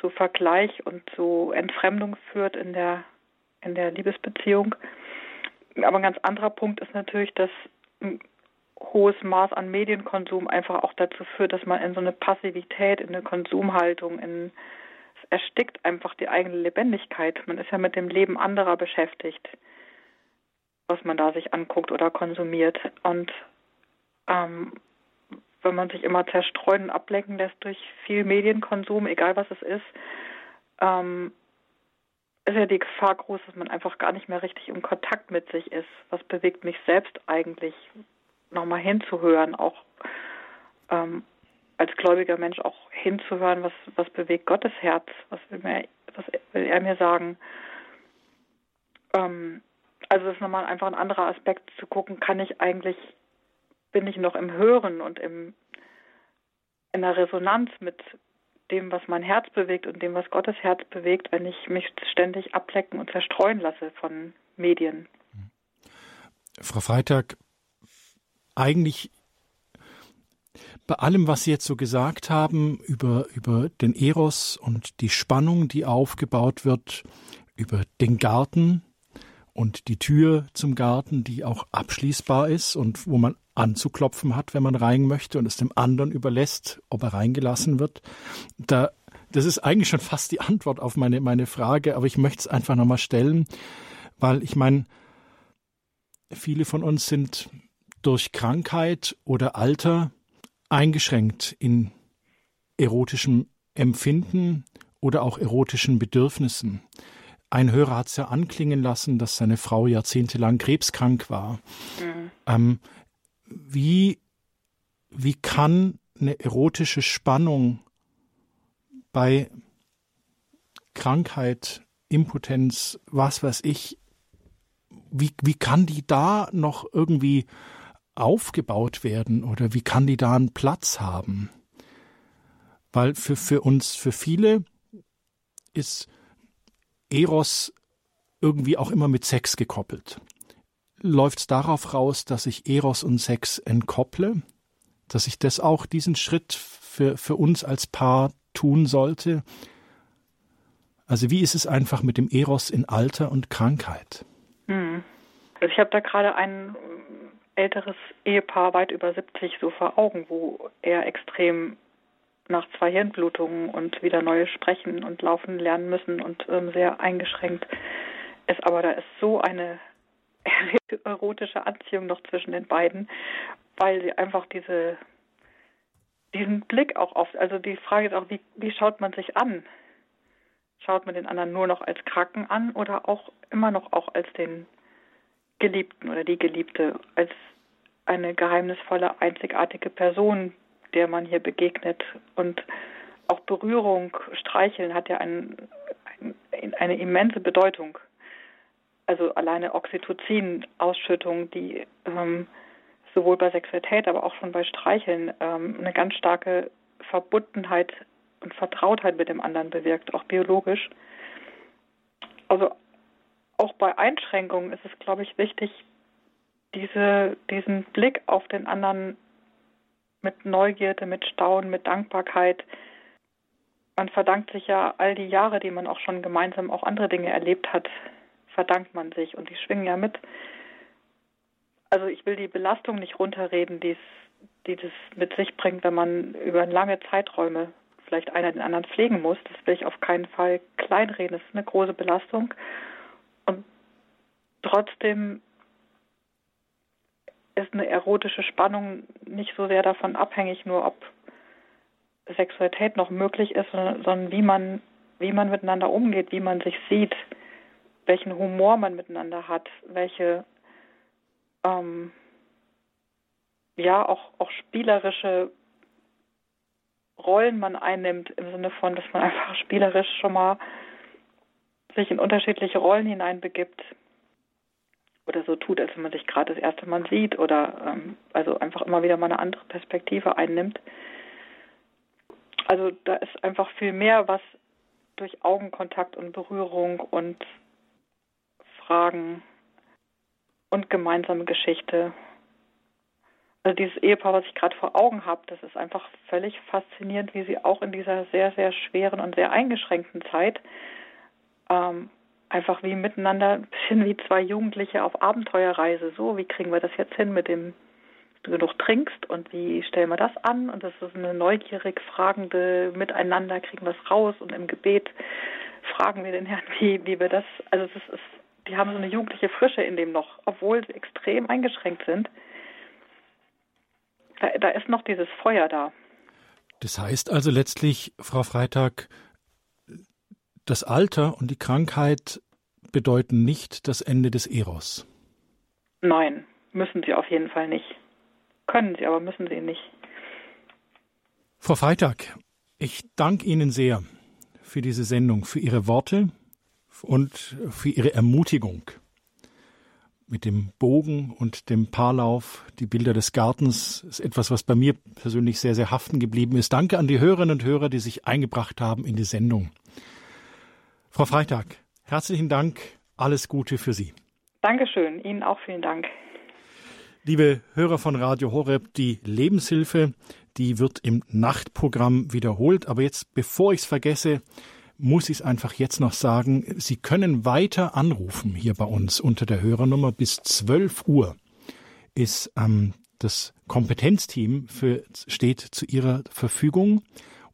zu Vergleich und zu Entfremdung führt in der, in der Liebesbeziehung. Aber ein ganz anderer Punkt ist natürlich, dass ein hohes Maß an Medienkonsum einfach auch dazu führt, dass man in so eine Passivität, in eine Konsumhaltung, in es erstickt einfach die eigene Lebendigkeit. Man ist ja mit dem Leben anderer beschäftigt, was man da sich anguckt oder konsumiert. Und ähm, wenn man sich immer zerstreuen und ablenken lässt durch viel Medienkonsum, egal was es ist, ähm, ist ja die Gefahr groß, dass man einfach gar nicht mehr richtig im Kontakt mit sich ist. Was bewegt mich selbst eigentlich, nochmal hinzuhören, auch ähm, als gläubiger Mensch auch hinzuhören, was, was bewegt Gottes Herz, was will, mir, was will er mir sagen. Ähm, also das ist nochmal einfach ein anderer Aspekt zu gucken, kann ich eigentlich bin ich noch im Hören und im, in der Resonanz mit dem, was mein Herz bewegt und dem, was Gottes Herz bewegt, wenn ich mich ständig ablecken und zerstreuen lasse von Medien. Frau Freitag, eigentlich bei allem, was Sie jetzt so gesagt haben über, über den Eros und die Spannung, die aufgebaut wird, über den Garten und die Tür zum Garten, die auch abschließbar ist und wo man anzuklopfen hat, wenn man rein möchte und es dem anderen überlässt, ob er reingelassen wird. Da, das ist eigentlich schon fast die Antwort auf meine, meine Frage, aber ich möchte es einfach nochmal stellen, weil ich meine, viele von uns sind durch Krankheit oder Alter eingeschränkt in erotischem Empfinden oder auch erotischen Bedürfnissen. Ein Hörer hat es ja anklingen lassen, dass seine Frau jahrzehntelang krebskrank war. Mhm. Ähm, wie, wie kann eine erotische Spannung bei Krankheit, Impotenz, was weiß ich, wie, wie kann die da noch irgendwie aufgebaut werden oder wie kann die da einen Platz haben? Weil für, für uns, für viele ist Eros irgendwie auch immer mit Sex gekoppelt. Läuft es darauf raus, dass ich Eros und Sex entkopple? Dass ich das auch diesen Schritt für, für uns als Paar tun sollte? Also wie ist es einfach mit dem Eros in Alter und Krankheit? Hm. Also ich habe da gerade ein älteres Ehepaar weit über 70 so vor Augen, wo er extrem nach zwei Hirnblutungen und wieder neue sprechen und laufen lernen müssen und ähm, sehr eingeschränkt ist. Aber da ist so eine erotische Anziehung noch zwischen den beiden, weil sie einfach diese diesen Blick auch oft, also die Frage ist auch, wie, wie schaut man sich an? Schaut man den anderen nur noch als Kraken an oder auch immer noch auch als den Geliebten oder die Geliebte, als eine geheimnisvolle, einzigartige Person, der man hier begegnet. Und auch Berührung, Streicheln hat ja ein, ein, eine immense Bedeutung. Also alleine Oxytocin-Ausschüttung, die ähm, sowohl bei Sexualität, aber auch schon bei Streicheln ähm, eine ganz starke Verbundenheit und Vertrautheit mit dem anderen bewirkt, auch biologisch. Also auch bei Einschränkungen ist es, glaube ich, wichtig, diese, diesen Blick auf den anderen mit Neugierde, mit Staunen, mit Dankbarkeit. Man verdankt sich ja all die Jahre, die man auch schon gemeinsam auch andere Dinge erlebt hat, verdankt man sich und die schwingen ja mit. Also ich will die Belastung nicht runterreden, die das mit sich bringt, wenn man über lange Zeiträume vielleicht einer den anderen pflegen muss. Das will ich auf keinen Fall kleinreden. Das ist eine große Belastung. Und trotzdem ist eine erotische Spannung nicht so sehr davon abhängig, nur ob Sexualität noch möglich ist, sondern wie man, wie man miteinander umgeht, wie man sich sieht, welchen Humor man miteinander hat, welche ähm, ja auch, auch spielerische Rollen man einnimmt, im Sinne von, dass man einfach spielerisch schon mal sich in unterschiedliche Rollen hineinbegibt oder so tut, als wenn man sich gerade das erste Mal sieht oder ähm, also einfach immer wieder mal eine andere Perspektive einnimmt. Also da ist einfach viel mehr, was durch Augenkontakt und Berührung und Fragen und gemeinsame Geschichte. Also dieses Ehepaar, was ich gerade vor Augen habe, das ist einfach völlig faszinierend, wie sie auch in dieser sehr, sehr schweren und sehr eingeschränkten Zeit ähm, einfach wie miteinander, ein bisschen wie zwei Jugendliche auf Abenteuerreise. So, wie kriegen wir das jetzt hin mit dem, du genug trinkst und wie stellen wir das an? Und das ist eine neugierig fragende Miteinander, kriegen wir es raus und im Gebet fragen wir den Herrn, wie, wie wir das, also es ist, die haben so eine jugendliche Frische in dem noch, obwohl sie extrem eingeschränkt sind. Da, da ist noch dieses Feuer da. Das heißt also letztlich, Frau Freitag, das Alter und die Krankheit bedeuten nicht das Ende des Eros. Nein, müssen sie auf jeden Fall nicht. Können sie, aber müssen sie nicht. Frau Freitag, ich danke Ihnen sehr für diese Sendung, für Ihre Worte und für Ihre Ermutigung. Mit dem Bogen und dem Paarlauf, die Bilder des Gartens, ist etwas, was bei mir persönlich sehr, sehr haften geblieben ist. Danke an die Hörerinnen und Hörer, die sich eingebracht haben in die Sendung. Frau Freitag, herzlichen Dank. Alles Gute für Sie. Dankeschön. Ihnen auch vielen Dank. Liebe Hörer von Radio Horeb, die Lebenshilfe, die wird im Nachtprogramm wiederholt. Aber jetzt, bevor ich es vergesse, muss ich es einfach jetzt noch sagen, Sie können weiter anrufen hier bei uns unter der Hörernummer bis 12 Uhr ist ähm, das Kompetenzteam für, steht zu Ihrer Verfügung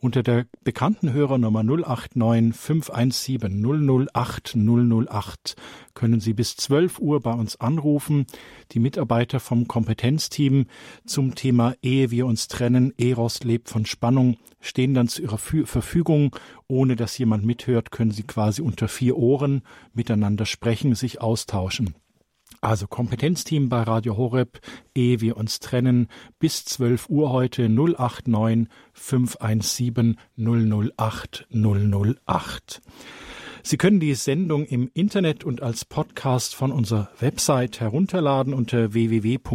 unter der bekannten Hörernummer 089 517 008 008 können Sie bis 12 Uhr bei uns anrufen. Die Mitarbeiter vom Kompetenzteam zum Thema Ehe wir uns trennen, Eros lebt von Spannung, stehen dann zu Ihrer Verfügung. Ohne dass jemand mithört, können Sie quasi unter vier Ohren miteinander sprechen, sich austauschen. Also Kompetenzteam bei Radio Horeb, ehe wir uns trennen, bis 12 Uhr heute 089 517 008 008. Sie können die Sendung im Internet und als Podcast von unserer Website herunterladen unter www.horeb.org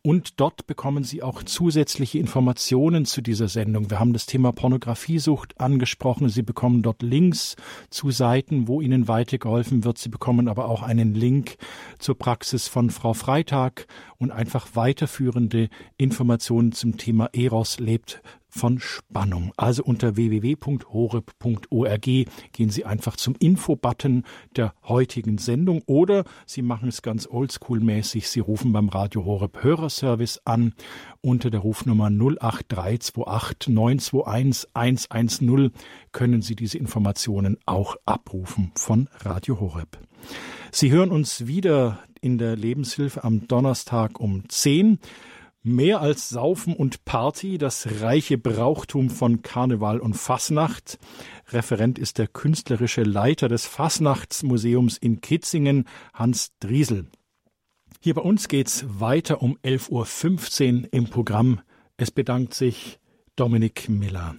und dort bekommen Sie auch zusätzliche Informationen zu dieser Sendung. Wir haben das Thema Pornografiesucht angesprochen. Sie bekommen dort Links zu Seiten, wo Ihnen weitergeholfen wird. Sie bekommen aber auch einen Link zur Praxis von Frau Freitag und einfach weiterführende Informationen zum Thema Eros lebt von Spannung. Also unter www.horeb.org gehen Sie einfach zum Info-Button der heutigen Sendung oder Sie machen es ganz oldschool-mäßig. Sie rufen beim Radio Horeb Hörerservice an unter der Rufnummer 08328 921 110 können Sie diese Informationen auch abrufen von Radio Horeb. Sie hören uns wieder in der Lebenshilfe am Donnerstag um 10 Mehr als Saufen und Party, das reiche Brauchtum von Karneval und Fasnacht. Referent ist der künstlerische Leiter des Fasnachtsmuseums in Kitzingen, Hans Driesel. Hier bei uns geht's weiter um 11.15 Uhr im Programm. Es bedankt sich Dominik Miller.